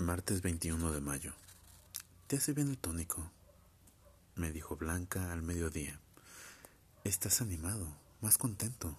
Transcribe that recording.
Martes 21 de mayo. ¿Te hace bien el tónico? Me dijo Blanca al mediodía. Estás animado, más contento.